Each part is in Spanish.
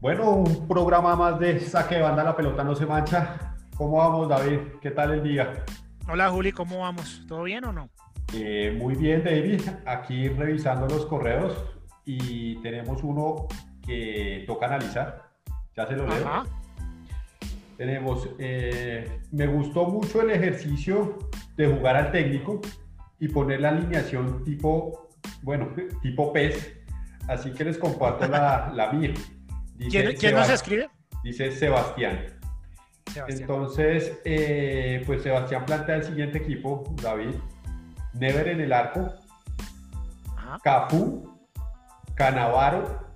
Bueno, un programa más de saque de banda, la pelota no se mancha. ¿Cómo vamos, David? ¿Qué tal el día? Hola, Juli, ¿cómo vamos? ¿Todo bien o no? Eh, muy bien, David. Aquí revisando los correos y tenemos uno que toca analizar. Ya se lo leo. Ajá. Tenemos, eh, me gustó mucho el ejercicio de jugar al técnico y poner la alineación tipo, bueno, tipo PES. Así que les comparto la, la mía. Dice ¿Quién, quién nos escribe? Dice Sebastián. Sebastián. Entonces, eh, pues Sebastián plantea el siguiente equipo, David. Never en el arco, Ajá. Cafú, Canavaro,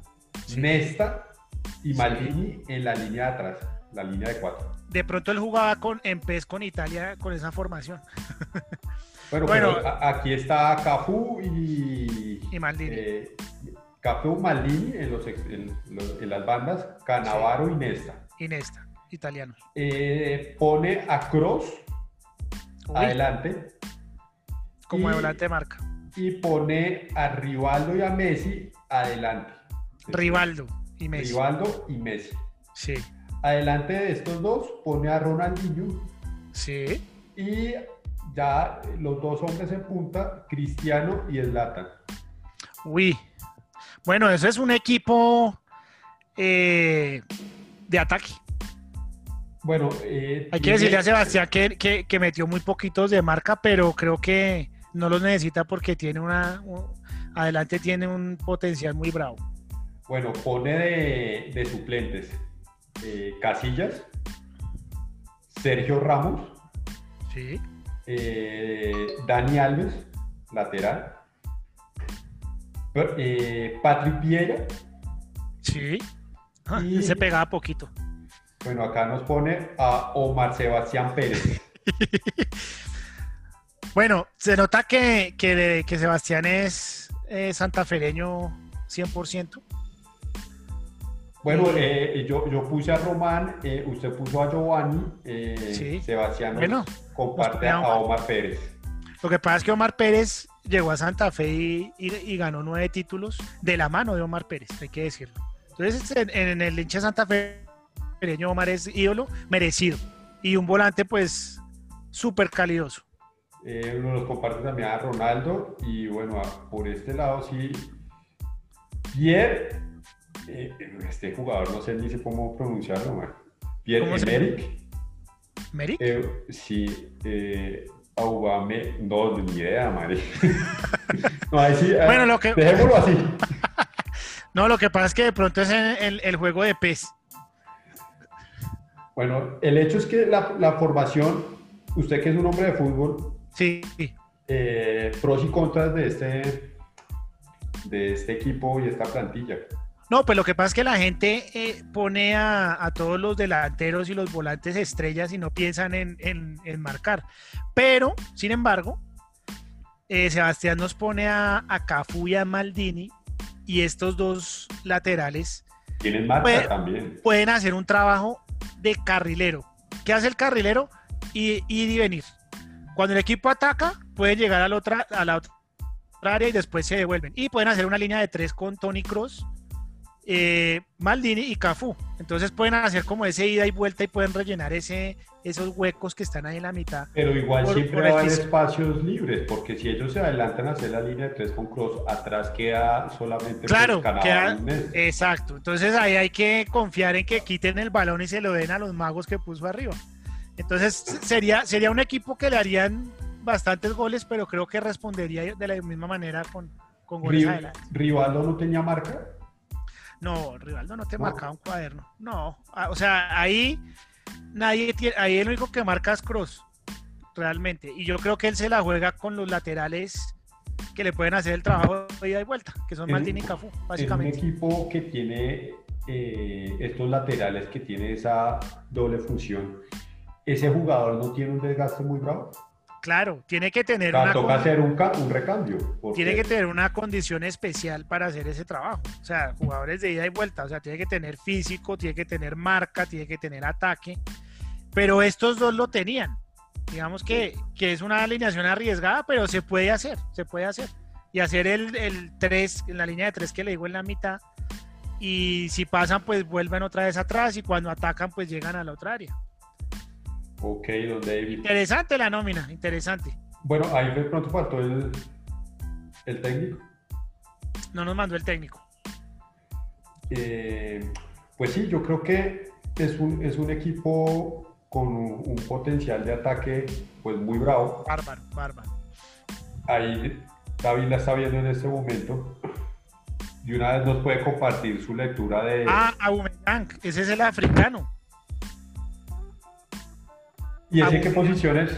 Sí. Nesta y Sí. Maldini en la línea de atrás, la línea de cuatro. De pronto él jugaba con, en PES con Italia con esa formación. Bueno, Bueno. pero aquí está Cafú y... Y Maldini. eh, Cafú, Maldini en, los en las bandas, Canavaro y Nesta. Inesta, italianos. Eh, pone a Cross Uy, adelante como de y- volante de marca. y pone a Rivaldo y a Messi adelante. Rivaldo y Messi. Rivaldo y Messi. Sí, Adelante de estos dos pone a Ronaldinho sí. y ya los dos hombres en punta, Cristiano y Zlatan. Uy. Bueno, eso es un equipo eh, de ataque. Bueno, eh, Hay que decirle a Sebastián que, que- que metió muy poquitos de marca, pero creo que no los necesita porque tiene una. un- adelante tiene un potencial muy bravo. Bueno, pone de, de suplentes eh, Casillas, Sergio Ramos, Sí. eh, Dani Alves, lateral, eh, Patrick Vieira. Sí. Ah, Y- Se pegaba poquito. Bueno, acá nos pone a Omar Sebastián Pérez. Bueno, se nota que, que, que Sebastián es eh, santafereño 100%. Bueno, eh, yo, yo puse a Román, eh, usted puso a Giovanni, eh, Sí. Sebastián Bueno, comparte a. Omar Pérez. Lo que pasa es que Omar Pérez llegó a Santa Fe y, y- y ganó nueve títulos de la mano de Omar Pérez, hay que decirlo. Entonces, en, en el hincha Santa Fe, Omar es ídolo merecido. Y un volante, pues, súper calidoso. Eh, nos comparte también a Ronaldo y bueno, por este lado sí, Pierre, eh, este jugador no sé ni sé cómo pronunciarlo, man. Pierre ¿Cómo Emerick, ¿Meric? eh, sí, eh, Aubame, no, ni idea, madre. no, ahí sí, eh, Bueno, lo que- dejémoslo así. No, lo que pasa es que de pronto es el, el juego de PES. Bueno, el hecho es que la, la formación, usted que es un hombre de fútbol, Sí, eh, pros y contras de este, de este equipo y esta plantilla. No, pues lo que pasa es que la gente eh, pone a, a todos los delanteros y los volantes estrellas y no piensan en, en- en marcar. Pero, sin embargo, eh, Sebastián nos pone a, a Cafú y a Maldini y estos dos laterales Tienen marca Pues- también. pueden hacer un trabajo de carrilero. ¿Qué hace el carrilero? Ir, ir y venir. Cuando el equipo ataca, pueden llegar a la otra, a la otra área y después se devuelven. Y pueden hacer una línea de tres con Tony Cross, eh, Maldini y Cafú. Entonces pueden hacer como ese ida y vuelta y pueden rellenar ese, esos huecos que están ahí en la mitad. Pero igual por- siempre por va a el haber piso. espacios libres, porque si ellos se adelantan a hacer la línea de tres con cross, atrás queda solamente Claro, pues, queda- Messi. Exacto. Entonces ahí hay que confiar en que quiten el balón y se lo den a los magos que puso arriba. Entonces sería, sería un equipo que le harían bastantes goles, pero creo que respondería de la misma manera con, con goles adelante. Rivaldo no tenía marca. No, Rivaldo no te No. marcaba un cuaderno. No, Ah, o sea, ahí nadie tiene, ahí el único que marca es Cross, realmente. Y yo creo que él se la juega con los laterales que le pueden hacer el trabajo de ida y vuelta, que son Maldini y Cafú, Es un básicamente. equipo que tiene eh, estos laterales, que tiene esa doble función. Ese jugador no tiene un desgaste muy bravo. Claro, tiene que tener una toca hacer un, ca- un recambio. porque- tiene que tener una condición especial para hacer ese trabajo. O sea, jugadores de ida y vuelta, o sea, tiene que tener físico, tiene que tener marca, tiene que tener ataque. Pero estos dos lo tenían. Digamos que, que es una alineación arriesgada, pero se puede hacer, se puede hacer. Y hacer el, el 3, en la línea de 3 que le digo en la mitad, y si pasan, pues vuelven otra vez atrás y cuando atacan, pues llegan a la otra área. Ok, don David. Interesante la nómina, interesante. Bueno, ahí de pronto faltó el, el técnico. No nos mandó el técnico. Eh, pues sí, yo creo que es un, es un equipo con un, un potencial de ataque pues muy bravo. Bárbaro, bárbaro. Ahí David la está viendo en este momento. Y una vez nos puede compartir su lectura de... Ah, Aubameyang, ese es el africano. ¿Y ese en qué Aubameyang. posiciones?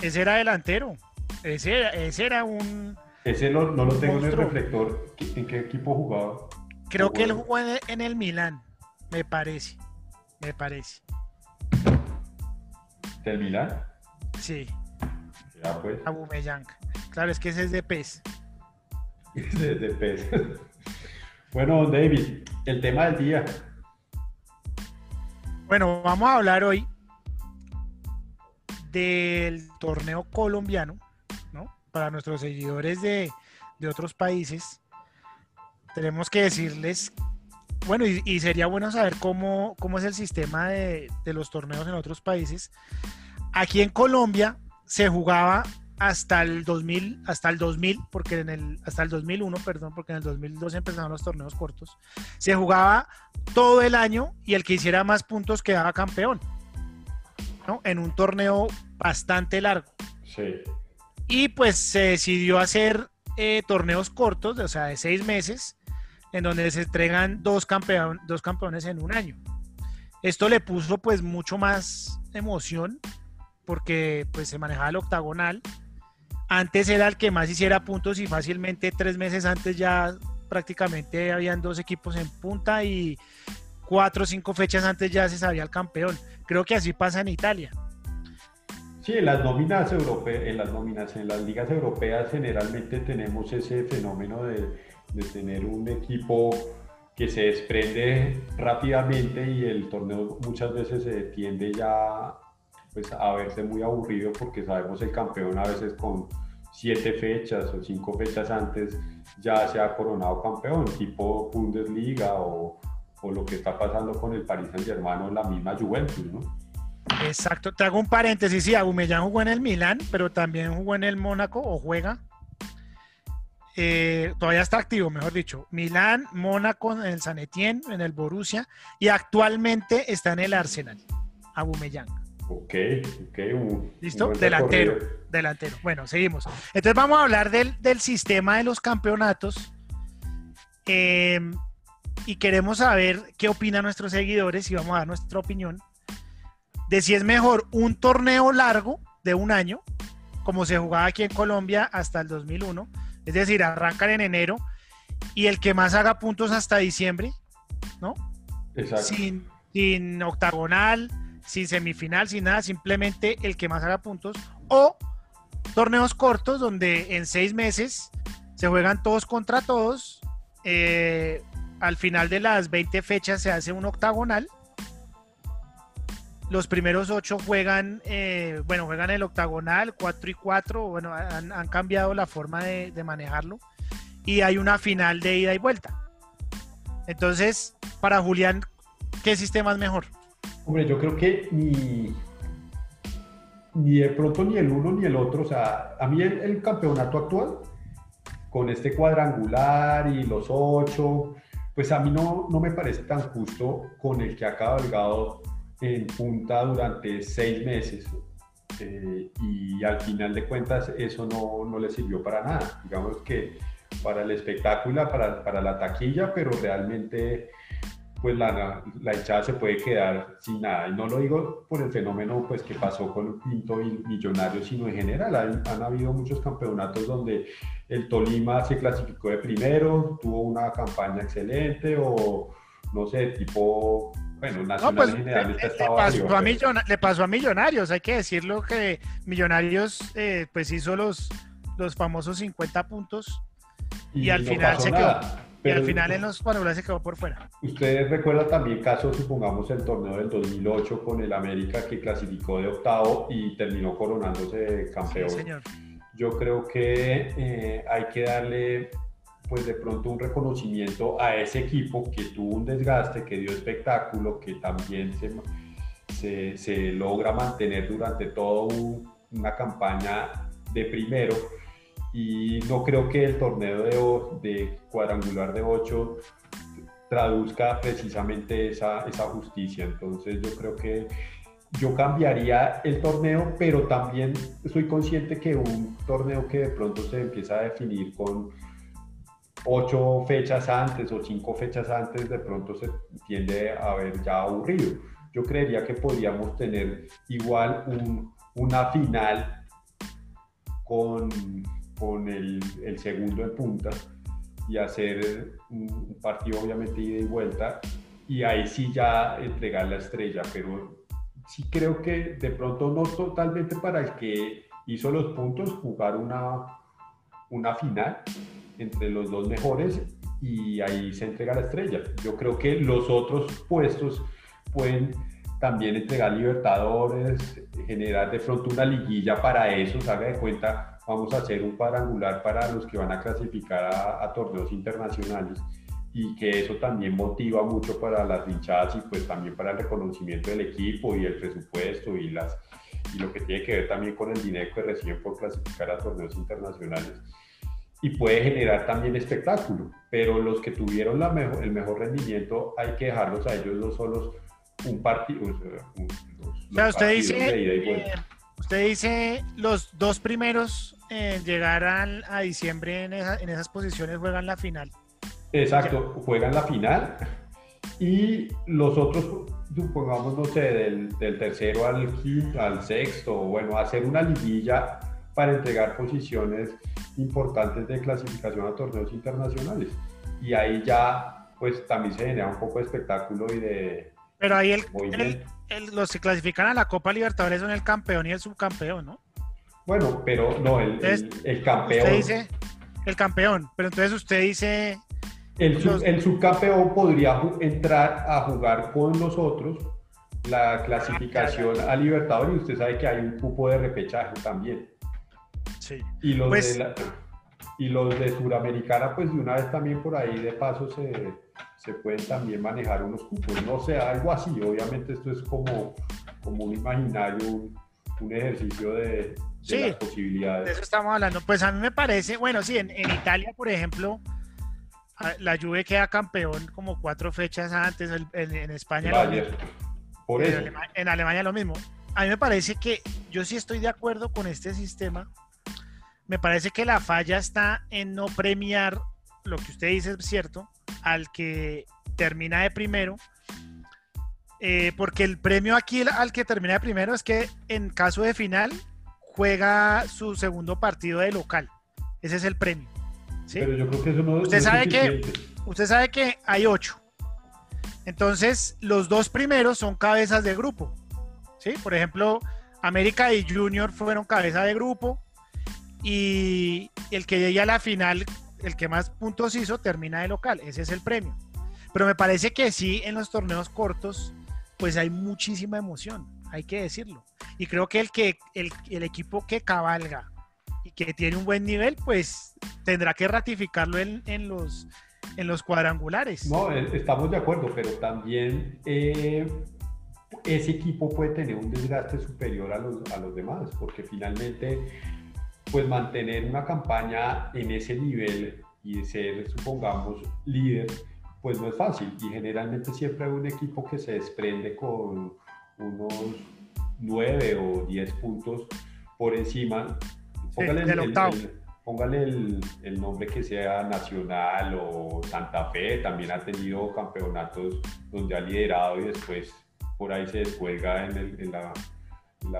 Ese era delantero. Ese era, ese era un... Ese no, no lo tengo en el reflector. ¿En qué equipo jugaba? Creo que él jugó en, en el Milán, me parece. Me parece. ¿Del Milán? Sí, Ya pues. Claro, es que ese es de PES. Ese es de pez. bueno, David, el tema del día. Bueno, vamos a hablar hoy del torneo colombiano, ¿no? Para nuestros seguidores de, de otros países, tenemos que decirles, bueno, y, sería bueno saber cómo, cómo es el sistema de, de los torneos en otros países. Aquí en Colombia se jugaba hasta el 2000, hasta el 2000, porque en el, hasta el 2001, perdón, porque en el 2002 empezaron los torneos cortos. Se jugaba todo el año y el que hiciera más puntos quedaba campeón, ¿no? En un torneo bastante largo. Sí. Y pues se decidió hacer eh, torneos cortos, o sea, de seis meses, en donde se entregan dos, dos campeones en un año. Esto le puso pues mucho más emoción porque pues se manejaba el octagonal. Antes era el que más hiciera puntos y fácilmente tres meses antes ya prácticamente habían dos equipos en punta y cuatro o cinco fechas antes ya se sabía el campeón. Creo que así pasa en Italia. Sí, en las nóminas europeas, en las nóminas, en las ligas europeas generalmente tenemos ese fenómeno de, de tener un equipo que se desprende rápidamente y el torneo muchas veces se tiende ya pues, a verse muy aburrido porque sabemos el campeón a veces con siete fechas o cinco fechas antes ya se ha coronado campeón, tipo Bundesliga o, o lo que está pasando con el Paris Saint Germain o la misma Juventus, ¿no? Exacto. Te hago un paréntesis. Sí, Aubameyang jugó en el Milán, pero también jugó en el Mónaco o juega. Eh, todavía está activo, mejor dicho. Milán, Mónaco, en el San Etienne, en el Borussia y actualmente está en el Arsenal. Aubameyang. Ok, ok. un- ¿Listo? un Delantero. recorrido. Delantero. Bueno, seguimos. Entonces vamos a hablar del, del sistema de los campeonatos. eh, y queremos saber qué opinan nuestros seguidores y vamos a dar nuestra opinión de si es mejor un torneo largo de un año, como se jugaba aquí en Colombia hasta el 2001, es decir, arrancan en enero y el que más haga puntos hasta diciembre, ¿no? Exacto. sin, sin octagonal, sin semifinal, sin nada, simplemente el que más haga puntos. O torneos cortos donde en seis meses se juegan todos contra todos. eh, al final de las 20 fechas se hace un octagonal. Los primeros ocho juegan, eh, bueno, juegan el octagonal, 4 y 4, bueno, han, cambiado la forma de, manejarlo. Y hay una final de ida y vuelta. Entonces, para Julián, ¿qué sistema es mejor? Hombre, yo creo que ni, ni de pronto ni el uno ni el otro. O sea, a mí el campeonato actual, con este cuadrangular y los ocho, pues a mí no, no me parece tan justo con el que ha cabalgado en punta durante seis meses. Eh, y al final de cuentas eso no, no le sirvió para nada. Digamos que para el espectáculo, para, para la taquilla, pero realmente pues la, la hinchada se puede quedar sin nada. Y no lo digo por el fenómeno pues, que pasó con Pinto y Millonarios, sino en general. Han, han habido muchos campeonatos donde el Tolima se clasificó de primero, tuvo una campaña excelente o no sé, tipo, bueno, No, Nacional pues en general le, le pasó a le pasó a Millonarios, hay que decirlo que Millonarios eh, pues hizo los, los famosos 50 puntos y al no final se quedó- nada. y Pero al final en los cuadrangulares se quedó por fuera. Ustedes recuerdan también casos, supongamos, el torneo del 2008 con el América que clasificó de octavo y terminó coronándose Sí, campeón. señor. Yo creo que eh, hay que darle pues de pronto un reconocimiento a ese equipo que tuvo un desgaste, que dio espectáculo, que también se, se, se logra mantener durante toda una campaña de primero. Y no creo que el torneo de, de cuadrangular de 8 traduzca precisamente esa, esa justicia. Entonces yo creo que yo cambiaría el torneo, pero también soy consciente que un torneo que de pronto se empieza a definir con ocho fechas antes o cinco fechas antes, de pronto se tiende a ver ya aburrido. Yo creería que podríamos tener igual una final con, con el, el, segundo en punta y hacer un partido obviamente ida y vuelta y ahí sí ya entregar la estrella, pero sí creo que de pronto no totalmente para el que hizo los puntos jugar una, una final entre los dos mejores y ahí se entrega la estrella. Yo creo que los otros puestos pueden también entregar Libertadores, generar de pronto una liguilla para eso, haga de cuenta, vamos a hacer un cuadrangular para los que van a clasificar a, a torneos internacionales y que eso también motiva mucho para las hinchadas y pues también para el reconocimiento del equipo y el presupuesto y, las, y lo que tiene que ver también con el dinero que reciben por clasificar a torneos internacionales y puede generar también espectáculo, pero los que tuvieron la mejor, el mejor rendimiento hay que dejarlos a ellos dos solos un partido. o sea, usted dice, usted dice los dos primeros en llegar a diciembre en, en esas posiciones juegan la final. Exacto, juegan la final y los otros, supongamos, no sé, del, tercero al quinto, al sexto, bueno, hacer una liguilla para entregar posiciones importantes de clasificación a torneos internacionales. Y ahí ya, pues también se genera un poco de espectáculo y de... Pero ahí el, los que clasifican a la Copa Libertadores son el campeón y el subcampeón, ¿no? Bueno, pero no, el, el campeón. Usted dice el campeón, pero entonces usted dice el, subcampeón podría entrar a jugar con nosotros la clasificación a Libertadores y usted sabe que hay un cupo de repechaje también. Sí. Y los, pues de, y los de Suramericana, pues de una vez también por ahí de paso se, se pueden también manejar unos cupos. No sé, algo así. Obviamente esto es como, como un imaginario, un, ejercicio de, de las posibilidades. De eso estamos hablando. Pues a mí me parece, bueno, sí, en, en Italia, por ejemplo, la Juve queda campeón como cuatro fechas antes, en, España. Por eso. En, Alemania, lo mismo. A mí me parece que yo sí estoy de acuerdo con este sistema. Me parece que la falla está en no premiar lo que usted dice es cierto, al que termina de primero. Eh, porque el premio aquí al que termina de primero es que en caso de final juega su segundo partido de local. Ese es el premio. Pero yo creo que eso no, usted sabe que Usted sabe que hay ocho. Entonces, los dos primeros son cabezas de grupo. ¿sí? Por ejemplo, América y Junior fueron cabeza de grupo. Y el que llegue a la final, el que más puntos hizo, termina de local. Ese es el premio. Pero me parece que sí, en los torneos cortos, pues hay muchísima emoción, hay que decirlo. Y creo que el, que, el, el equipo que cabalga que tiene un buen nivel, pues tendrá que ratificarlo en, en los, en los cuadrangulares. No, eh, estamos de acuerdo, pero también eh, ese equipo puede tener un desgaste superior a los, a los demás, porque finalmente, pues mantener una campaña en ese nivel y ser, supongamos, líder, pues no es fácil. Y generalmente siempre hay un equipo que se desprende con unos 9 o 10 puntos por encima Póngale, el, nombre que sea Nacional o Santa Fe, también ha tenido campeonatos donde ha liderado y después por ahí se descuelga en, la,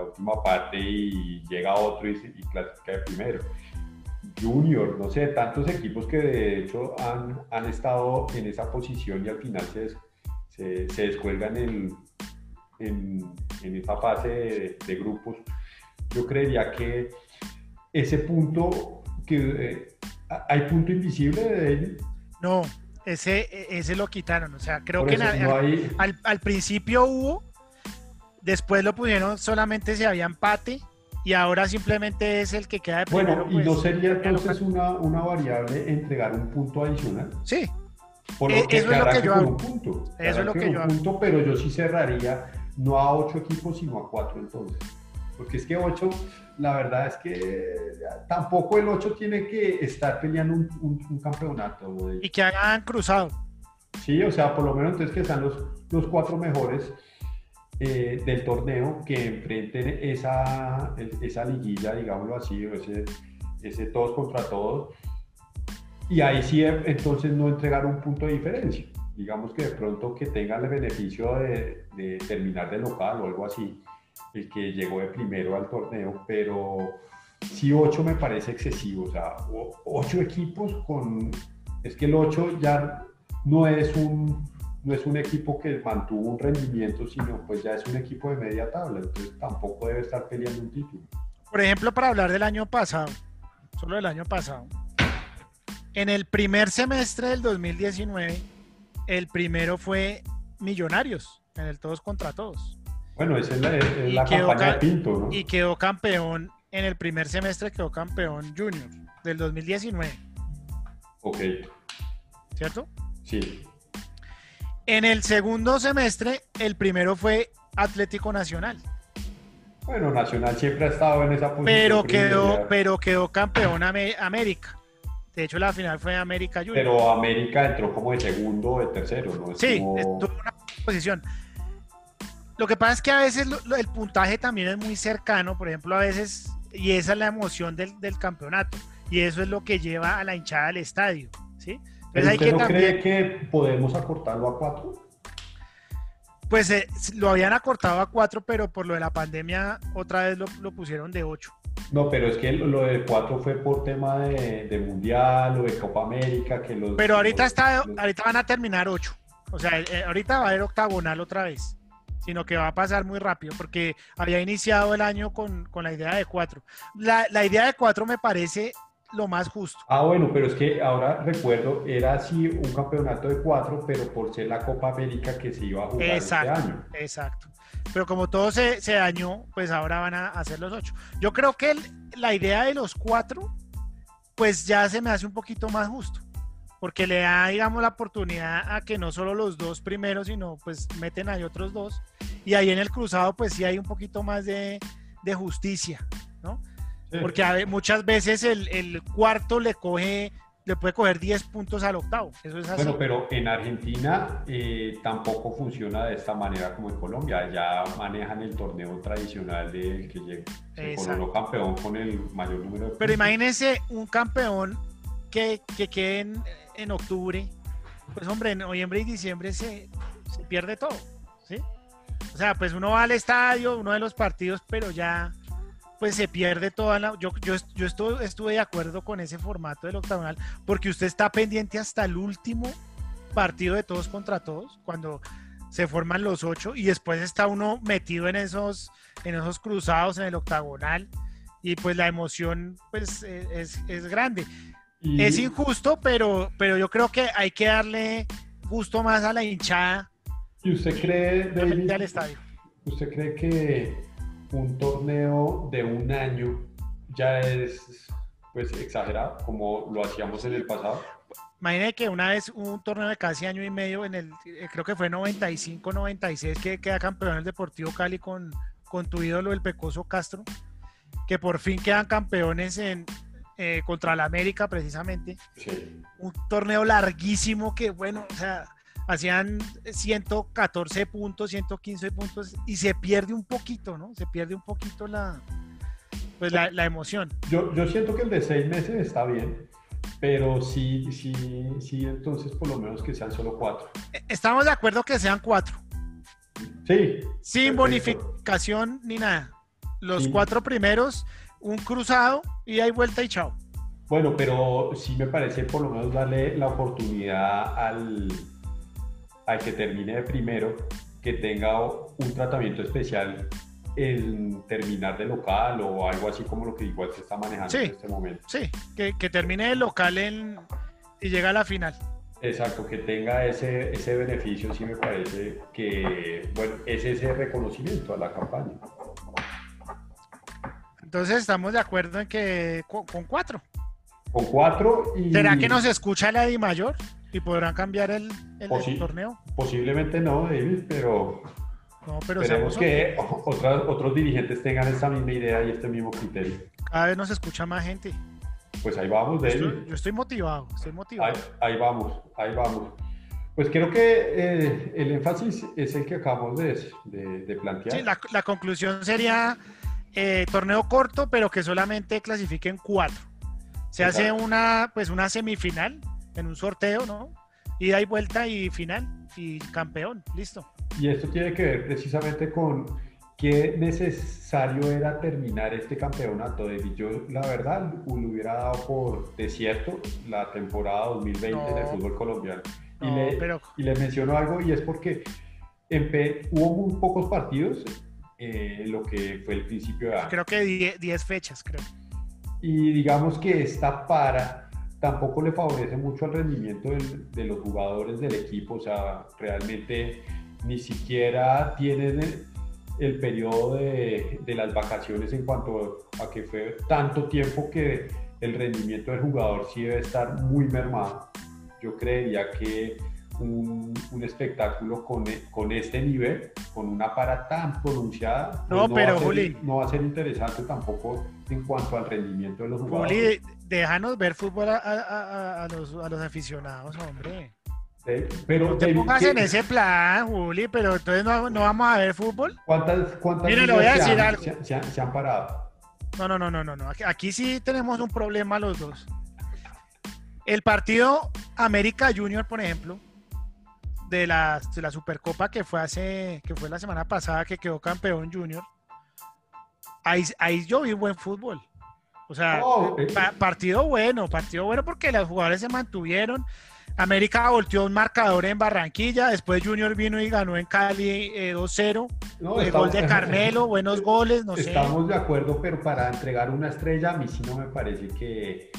última parte y llega otro y, y, clasifica de primero. Junior, no sé, tantos equipos que de hecho han, estado en esa posición y al final se, se, descuelgan en, en, esa fase de grupos. Yo creería que ese punto que eh, hay punto invisible de él. No, ese, ese lo quitaron. O sea, creo que al, principio hubo, después lo pusieron solamente si había empate y ahora simplemente es el que queda de primero. Bueno, ¿y no pues, sería entonces una, una, variable entregar un punto adicional? Sí. Por lo e, que eso es lo que yo hago. Punto. Eso es lo que yo hago. Punto, pero yo sí cerraría no a ocho equipos, sino a cuatro entonces. Porque es que ocho, la verdad es que tampoco el ocho tiene que estar peleando un, un, campeonato. Y que hagan cruzado. Sí, o sea, por lo menos entonces que están los, los cuatro mejores eh, del torneo que enfrenten esa, esa liguilla, digámoslo así, o ese, ese todos contra todos. Y ahí sí, entonces no entregar un punto de diferencia. Digamos que de pronto que tengan el beneficio de, terminar de local o algo así, el que llegó de primero al torneo, pero sí 8 me parece excesivo, o sea, 8 equipos con... Es que el 8 ya no es un no es un equipo que mantuvo un rendimiento, sino pues ya es un equipo de media tabla, entonces tampoco debe estar peleando un título. Por ejemplo, para hablar del año pasado, solo del año pasado, en el primer semestre del 2019, el primero fue Millonarios, en el todos contra todos. Bueno, esa es la, campaña de Pinto, ¿no? Y quedó campeón, en el primer semestre quedó campeón Junior del 2019. Ok. ¿Cierto? Sí. En el segundo semestre, el primero fue Atlético Nacional. Bueno, Nacional siempre ha estado en esa posición. Pero quedó, pero quedó campeón América. De hecho, la final fue América Junior. Pero América entró como de segundo o de tercero, ¿no? sí, estuvo en una posición. Lo que pasa es que a veces el puntaje también es muy cercano, por ejemplo, a veces, y esa es la emoción del, del campeonato, y eso es lo que lleva a la hinchada al estadio, ¿sí? ¿Pero usted no cree que podemos acortarlo a cuatro? Pues eh, lo habían acortado a cuatro, pero por lo de la pandemia otra vez lo, pusieron de ocho. No, pero es que lo de cuatro fue por tema de, Mundial o de Copa América. que los, Pero ahorita, está, ahorita van a terminar ocho. O sea, eh, ahorita va a haber octagonal otra vez. Sino que va a pasar muy rápido porque había iniciado el año con, la idea de cuatro. La, la idea de cuatro me parece lo más justo. Ah, bueno, pero es que ahora recuerdo, era así un campeonato de cuatro, pero por ser la Copa América que se iba a jugar este año. Exacto. Pero como todo se, se, dañó, pues ahora van a hacer los ocho. Yo creo que la idea de los cuatro, pues ya se me hace un poquito más justo. Porque le da, digamos, la oportunidad a que no solo los dos primeros, sino pues meten ahí otros dos. Y ahí en el cruzado, pues sí hay un poquito más de, de justicia, ¿no? Porque muchas veces el, cuarto le coge, le puede coger 10 puntos al octavo. Eso es así. Bueno, pero en Argentina eh, tampoco funciona de esta manera como en Colombia. Ya manejan el torneo tradicional del que llega. Se coronó campeón con el mayor número de puntos. Pero imagínense un campeón que, que quede en, octubre. Pues hombre, en noviembre y diciembre se, pierde todo. ¿sí? O sea, pues uno va al estadio, uno de los partidos, pero ya pues se pierde toda la... Yo, yo, yo estuve, estuve de acuerdo con ese formato del octagonal, porque usted está pendiente hasta el último partido de todos contra todos, cuando se forman los ocho, y después está uno metido en esos, en esos cruzados en el octagonal, y pues la emoción pues e, es, es grande. Es injusto, pero, pero yo creo que hay que darle gusto más a la hinchada. ¿Y usted cree, David, al estadio. ¿Usted cree que un torneo de un año ya es pues exagerado como lo hacíamos en el pasado. Imagínate que una vez un torneo de casi año y medio en el, eh, creo que fue 95, 96, que queda campeón el Deportivo Cali con, con tu ídolo el Pecoso Castro, que por fin quedan campeones en, eh, contra la América precisamente. Un torneo larguísimo que, bueno, o sea, hacían 114 puntos, 115 puntos y se pierde un poquito, ¿no? Se pierde un poquito la, pues la, emoción. Yo, yo siento que el de seis meses está bien, pero sí, sí, sí, entonces por lo menos que sean solo cuatro. E, estamos de acuerdo que sean cuatro. Sí. Sin bonificación ni nada. Los cuatro primeros, un cruzado y hay vuelta y chao. Bueno, pero sí me parece por lo menos darle la oportunidad al, al que termine de primero que tenga un tratamiento especial en terminar de local o algo así como lo que igual se está manejando en este momento. Sí, que, que termine de local en, y llega a la final. Exacto, que tenga ese, ese beneficio, sí me parece que, bueno, es ese reconocimiento a la campaña. Entonces estamos de acuerdo en que con, con cuatro. Con cuatro y... ¿Será que nos escucha la Di Mayor y podrán cambiar el, el, Posi- el torneo? Posiblemente no, David, pero No, pero esperemos que otras- otros dirigentes tengan esta misma idea y este mismo criterio. cada vez nos escucha más gente. Pues ahí vamos, Yo David. estoy, yo estoy motivado, estoy motivado. Ahí, ahí vamos, ahí vamos. Pues creo que eh, el énfasis es el que acabamos de, de- de plantear. Sí, la, la conclusión sería eh, torneo corto, pero que solamente clasifiquen cuatro. Se hace Exacto. una, pues una semifinal en un sorteo, ¿no? Ida y vuelta y final y campeón, listo. Y esto tiene que ver precisamente con qué necesario era terminar este campeonato, David. Yo, la verdad, lo hubiera dado por desierto la temporada 2020 No. del fútbol colombiano. Y, No, le, pero- y le menciono algo, y es porque hubo muy pocos partidos eh, lo que fue el principio de año. Creo que 10 fechas, creo. Y digamos que esta para tampoco le favorece mucho al rendimiento del- de los jugadores del equipo, o sea, realmente ni siquiera tienen el, el periodo de, de las vacaciones en cuanto a que fue tanto tiempo que el rendimiento del jugador sí debe estar muy mermado. Yo creería que un, un espectáculo con, con este nivel, con una para tan pronunciada, pues No, va pero, a ser- Juli. no va a ser interesante tampoco en cuanto al rendimiento de los jugadores. Juli, déjanos ver fútbol a, a- a- los, a los aficionados, hombre. Eh, Pero, No te pongas ¿qué- en ese plan, Juli, pero entonces no, no vamos a ver fútbol. ¿Cuántas, cuántas Mire, le voy a ligas se han- algo. Se, se han- se han parado? No, no, no, no, no, no. Aquí, aquí sí tenemos un problema los dos. El partido América Junior, por ejemplo, de la, de la Supercopa que fue hace, que fue la semana pasada que quedó campeón Junior. Ahí, ahí yo vi buen fútbol. O sea, Oh, pa- partido bueno, partido bueno porque los jugadores se mantuvieron. América volteó un marcador en Barranquilla, después Junior vino y ganó en Cali eh, 2-0. No, el gol de Carmelo, buenos goles, no sé. Estamos de acuerdo, pero para entregar una estrella, a mí sí no me parece que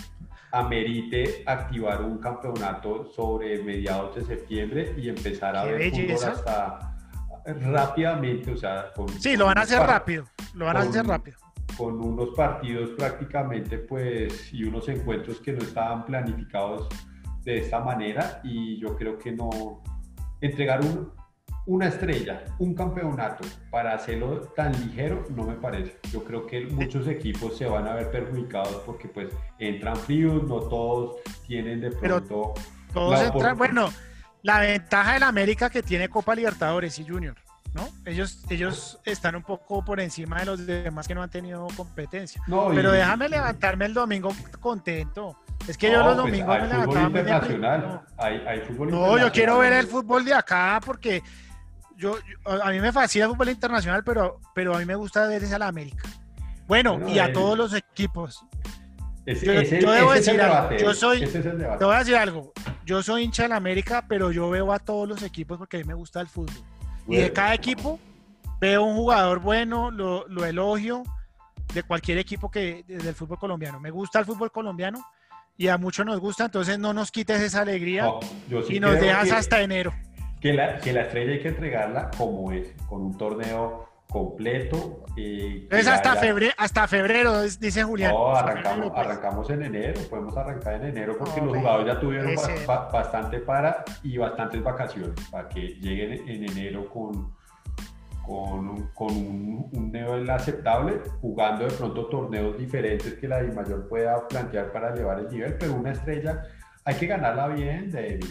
amerite activar un campeonato sobre mediados de septiembre y empezar a Qué ver fútbol hasta rápidamente, o sea, con, Sí, lo van a hacer rápido. Lo van a con- hacer rápido. con unos partidos prácticamente, pues, y unos encuentros que no estaban planificados de esta manera, y yo creo que no entregar un- una estrella, un campeonato para hacerlo tan ligero, no me parece. Yo creo que muchos equipos se van a ver perjudicados porque pues entran fríos, no todos tienen de Pero pronto Todos entran, bueno, la ventaja del América que tiene Copa Libertadores y Junior, ¿no? Ellos, ellos están un poco por encima de los demás que no han tenido competencia. No, Pero y- déjame levantarme el domingo contento. Es que yo no, los pues, domingos hay me fútbol levantaba internacional, temprano. hay, hay fútbol No, yo quiero ver el fútbol de acá porque yo, yo- a mí me fascina el fútbol internacional, pero, pero a mí me gusta ver es a la América. Bueno, Bueno, y a el- todos los equipos. Yo- debo decir algo, debate, yo soy- es. Te voy a decir algo. Yo soy hincha de la América, pero yo veo a todos los equipos porque a mí me gusta el fútbol. Y de cada equipo veo un jugador bueno, lo, lo elogio de cualquier equipo que del fútbol colombiano. Me gusta el fútbol colombiano y a muchos nos gusta, entonces no nos quites esa alegría sí y nos dejas que- hasta enero. Que la, que la estrella hay que entregarla como es, con un torneo completo. eh, Entonces hasta haya- febrero, hasta febrero, dice Julián. No, arrancamos, pues. arrancamos en enero, podemos arrancar en enero porque los jugadores ya tuvieron ba- bastante para y bastantes vacaciones para que lleguen en enero con, con, con un, un nivel aceptable, jugando de pronto torneos diferentes que la Mayor pueda plantear para elevar el nivel, pero una estrella hay que ganarla bien, David.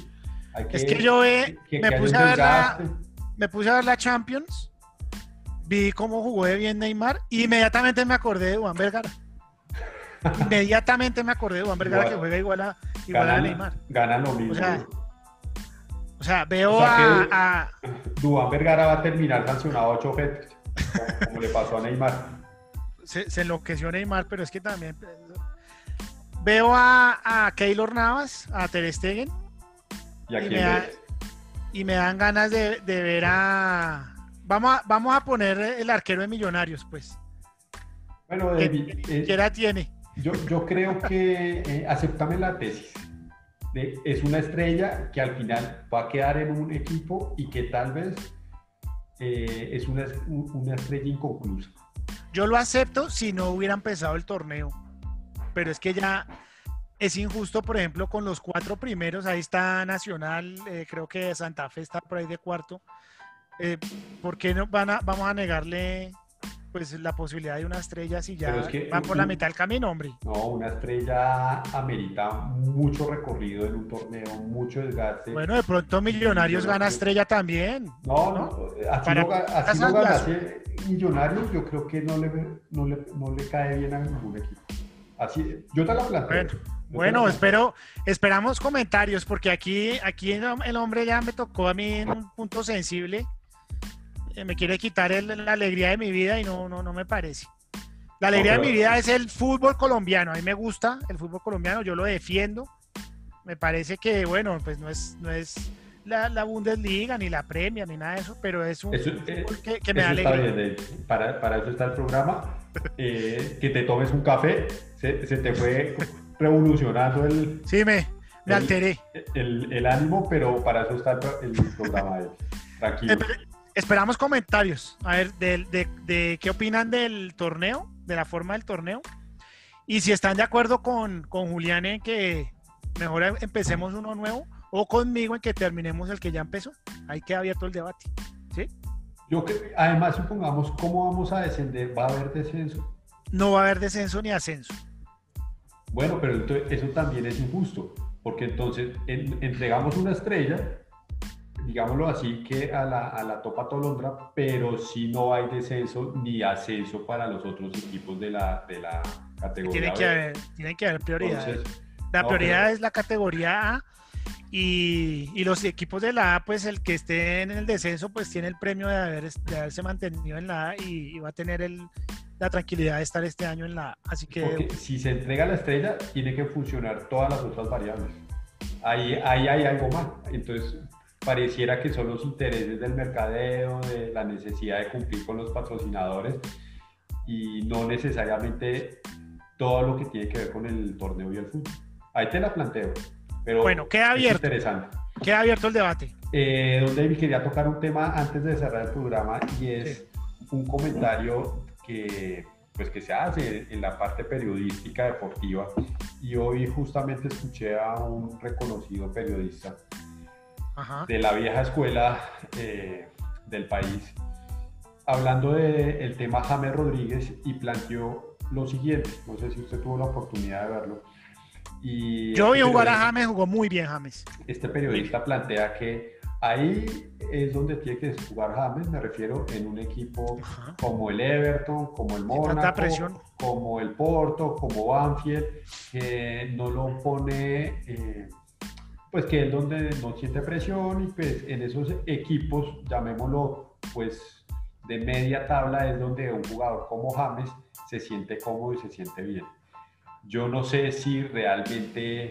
Es que yo ve- me haya puse un a ver la- desgaste. Me puse a ver la Champions, vi cómo jugó de bien Neymar y inmediatamente me acordé de Juan Vergara. Inmediatamente me acordé de Juan Vergara que juega igual a, igual a Neymar. ganan lo mismo. O sea, O sea, veo O sea a, que- a- Dubán Vergara va a terminar sancionado a ocho fetes, como, como le pasó a Neymar. se, se enloqueció Neymar, pero es que también veo a, a Keylor Navas, a Ter Stegen, ¿Y a Y quién me da- ves? y me dan ganas de, de ver a vamos a vamos a poner el arquero de Millonarios, pues. Bueno, ¿Qué, David, qué- eh, qué edad tiene? yo, yo creo que eh, aceptame la tesis. de- es una estrella que al final va a quedar en un equipo y que tal vez eh, es una, una estrella inconclusa. yo lo acepto si no hubiera empezado el torneo. Pero es que ya es injusto, por ejemplo, con los cuatro primeros. Ahí está Nacional, eh, creo que Santa Fe está por ahí de cuarto. Eh, ¿Por qué no van a, vamos a negarle pues la posibilidad de una estrella si ya van por la mitad del camino, hombre. No, una estrella amerita mucho recorrido en un torneo, mucho desgaste. Bueno, de pronto Millonarios gana estrella también. No, no, así, no, así no ganase Millonarios, yo creo que no le, no le, no le cae bien a ningún equipo. Así, yo te la planteo. Bueno. Espero, esperamos comentarios porque aquí, aquí el hombre ya me tocó a mí en un punto sensible eh, me quiere quitar la alegría de mi vida y no, no, no me parece. La alegría de mi vida es el fútbol colombiano. A mí me gusta el fútbol colombiano, yo lo defiendo. Me parece que, bueno, pues no es, no es la, Bundesliga, ni la Premia, ni nada de eso, pero es un fútbol eh, que, me da alegría. para, para, eso está el programa. Eh, que te tomes un café, se, te fue revolucionando el... Sí, me, me alteré. El, el, ánimo, pero para eso está el, programa. Tranquilo. Esperamos comentarios, a ver, de, qué opinan del torneo, de la forma del torneo. Y si están de acuerdo con, con Julián en que mejor empecemos uno nuevo o conmigo en que terminemos el que ya empezó. Ahí queda abierto el debate. ¿Sí? Yo que, además, supongamos, ¿cómo vamos a descender? ¿Va a haber descenso? No va a haber descenso ni ascenso. Bueno, pero eso también es injusto, porque entonces entregamos una estrella digámoslo así, que a la, a la Topa Tolondra, pero si no hay descenso ni ascenso para los otros equipos de la, de la categoría. Tiene que haber, tiene que haber prioridad. la prioridad es la categoría A y, y, los equipos de la A, pues el que esté en el descenso, pues tiene el premio de, haber, de haberse mantenido en la A y, va a tener el, la tranquilidad de estar este año en la. Así que... Porque si se entrega la estrella, tiene que funcionar todas las otras variables. Ahí, ahí hay algo mal. Entonces, pareciera que son los intereses del mercadeo, de la necesidad de cumplir con los patrocinadores y no necesariamente todo lo que tiene que ver con el torneo y el fútbol. Ahí te la planteo. Pero bueno, queda abierto. interesante. Queda abierto el debate. Eh, don David, quería tocar un tema antes de cerrar el programa y es un comentario que, pues, que se hace en la parte periodística deportiva. Y hoy justamente escuché a un reconocido periodista de la vieja escuela eh, del país, hablando del tema James Rodríguez y planteó lo siguiente, no sé si usted tuvo la oportunidad de verlo. Y Yo vi este jugar a James, jugó muy bien James. Este periodista plantea que ahí es donde tiene que jugar James, me refiero en un equipo como el Everton, como el Mónaco, como el Porto, como Banfield, que no lo pone... Eh, pues que es donde no siente presión y pues en esos equipos, llamémoslo, pues de media tabla es donde un jugador como James se siente cómodo y se siente bien. Yo no sé si realmente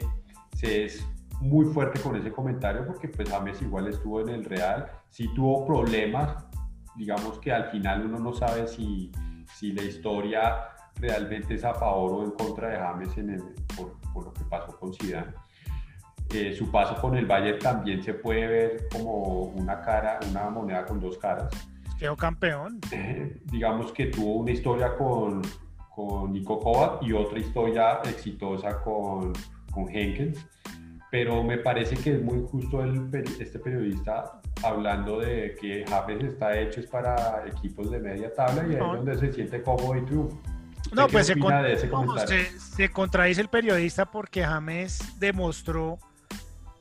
se es muy fuerte con ese comentario porque pues James igual estuvo en el Real, sí tuvo problemas, digamos que al final uno no sabe si, si la historia realmente es a favor o en contra de James en el, por, por lo que pasó con Zidane eh, su paso con el Bayern también se puede ver como una cara, una moneda con dos caras. Quedó campeón. Eh, digamos que tuvo una historia con, con Nico Kovac y otra historia exitosa con, con Henkens. Pero me parece que es muy justo el, este periodista hablando de que James está hecho es para equipos de media tabla y ahí es donde se siente cómodo y triunfa. No, pues se, se, se, contradice el periodista porque James demostró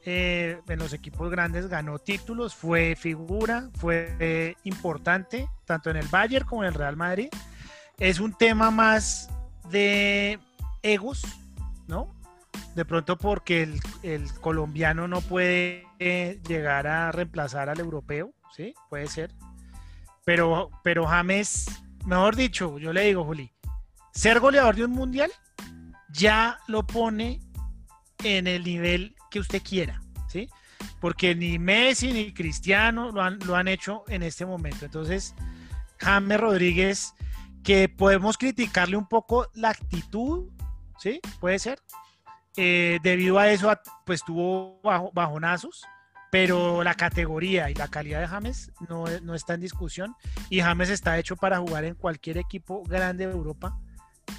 eh, en los equipos grandes, ganó títulos, fue figura, fue importante, tanto en el Bayern como en el Real Madrid. Es un tema más de egos, ¿no? De pronto porque el, colombiano no puede eh, llegar a reemplazar al europeo, ¿sí? Puede ser. Pero, pero James, mejor dicho, yo le digo, Juli, ser goleador de un mundial ya lo pone en el nivel que usted quiera, ¿sí? Porque ni Messi ni Cristiano lo han, lo han hecho en este momento. Entonces, James Rodríguez, que podemos criticarle un poco la actitud, ¿sí? Puede ser. Eh, debido a eso, pues tuvo bajo, bajonazos, pero la categoría y la calidad de James no, no está en discusión y James está hecho para jugar en cualquier equipo grande de Europa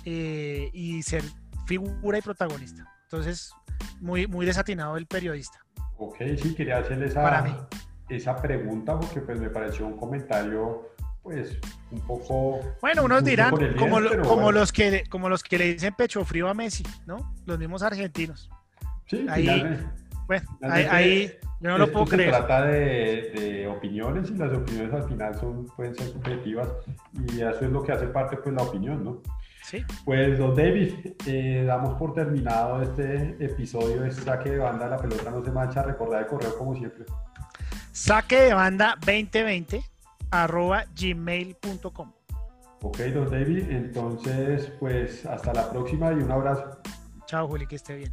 eh, y ser figura y protagonista. Entonces, muy, muy desatinado el periodista. Ok, sí, quería hacerle esa, esa pregunta porque pues me pareció un comentario pues un poco... Bueno, unos dirán, como, como, los que, como los que le dicen pecho frío a Messi, ¿no? Los mismos argentinos. Sí, ahí, bueno, ahí, yo no lo puedo creer. Se trata de, de, opiniones y las opiniones al final son, pueden ser subjetivas y eso es lo que hace parte pues la opinión, ¿no? Sí. Pues, don David, eh, damos por terminado este episodio de Saque de Banda, la pelota no se mancha, recordar el correo como siempre. Saque de Banda 2020 arroba gmail.com. Ok, don David, entonces pues hasta la próxima y un abrazo. Chao, Juli, que esté bien.